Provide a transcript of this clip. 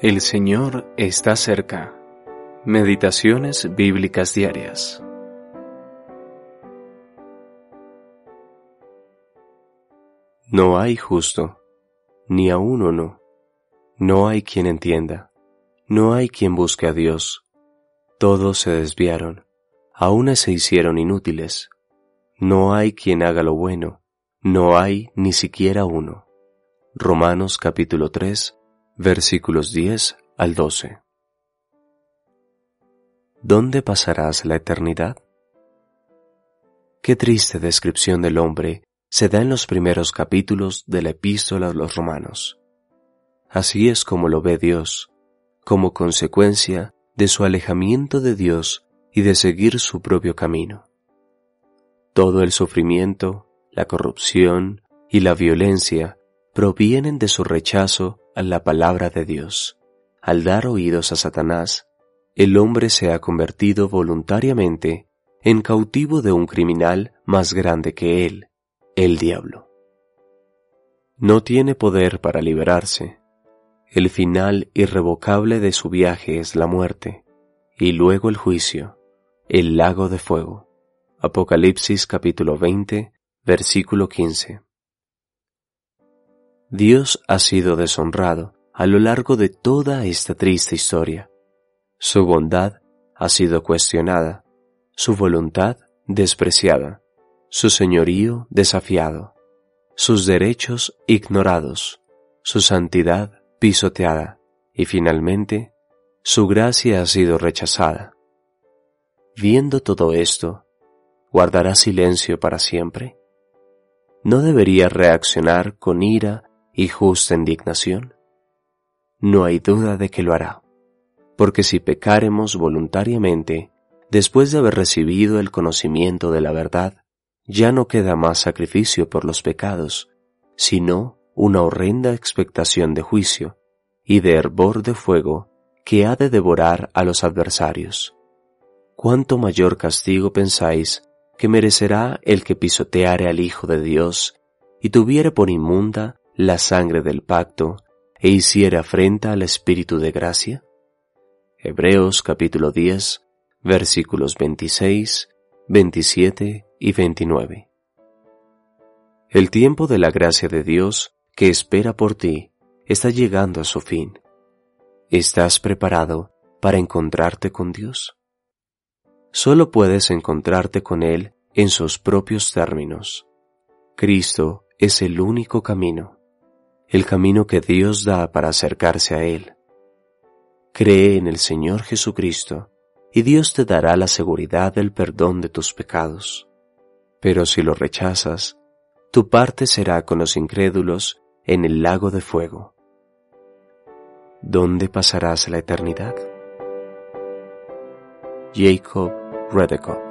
El Señor está cerca. Meditaciones bíblicas diarias. No hay justo, ni aún uno. No hay quien entienda. No hay quien busque a Dios. Todos se desviaron. Aún se hicieron inútiles. No hay quien haga lo bueno. No hay ni siquiera uno. Romanos capítulo 3 versículos 10 al 12. ¿Dónde pasarás la eternidad? Qué triste descripción del hombre se da en los primeros capítulos de la epístola a los romanos. Así es como lo ve Dios, como consecuencia de su alejamiento de Dios y de seguir su propio camino. Todo el sufrimiento, la corrupción y la violencia provienen de su rechazo a la palabra de Dios. Al dar oídos a Satanás, el hombre se ha convertido voluntariamente en cautivo de un criminal más grande que él, el diablo. No tiene poder para liberarse. El final irrevocable de su viaje es la muerte, y luego el juicio, el lago de fuego. Apocalipsis capítulo 20, versículo 15. Dios ha sido deshonrado a lo largo de toda esta triste historia. Su bondad ha sido cuestionada, su voluntad despreciada, su señorío desafiado, sus derechos ignorados, su santidad pisoteada y finalmente su gracia ha sido rechazada. Viendo todo esto, ¿guardará silencio para siempre? ¿No debería reaccionar con ira y justa indignación? No hay duda de que lo hará, porque si pecaremos voluntariamente, después de haber recibido el conocimiento de la verdad, ya no queda más sacrificio por los pecados, sino una horrenda expectación de juicio y de hervor de fuego que ha de devorar a los adversarios. ¿Cuánto mayor castigo pensáis que merecerá el que pisoteare al Hijo de Dios y tuviere por inmunda la sangre del pacto e hiciera afrenta al Espíritu de gracia? Hebreos capítulo 10 versículos 26, 27 y 29. El tiempo de la gracia de Dios que espera por ti está llegando a su fin. ¿Estás preparado para encontrarte con Dios? Solo puedes encontrarte con Él en sus propios términos. Cristo es el único camino el camino que Dios da para acercarse a Él. Cree en el Señor Jesucristo y Dios te dará la seguridad del perdón de tus pecados. Pero si lo rechazas, tu parte será con los incrédulos en el lago de fuego. ¿Dónde pasarás la eternidad? Jacob Redekop